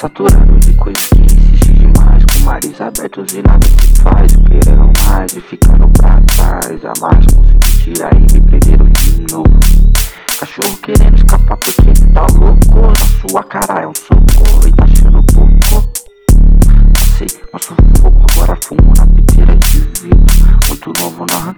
saturando de coisas que insiste demais Com mares abertos e nada se faz. Querendo mais e ficando pra trás. A mais consegui tirar e me prenderam de novo. Cachorro querendo escapar porque tá louco. Na sua cara é um socorro e tá achando pouco. Passei um fogo agora fumo na piteira de vidro. Muito novo na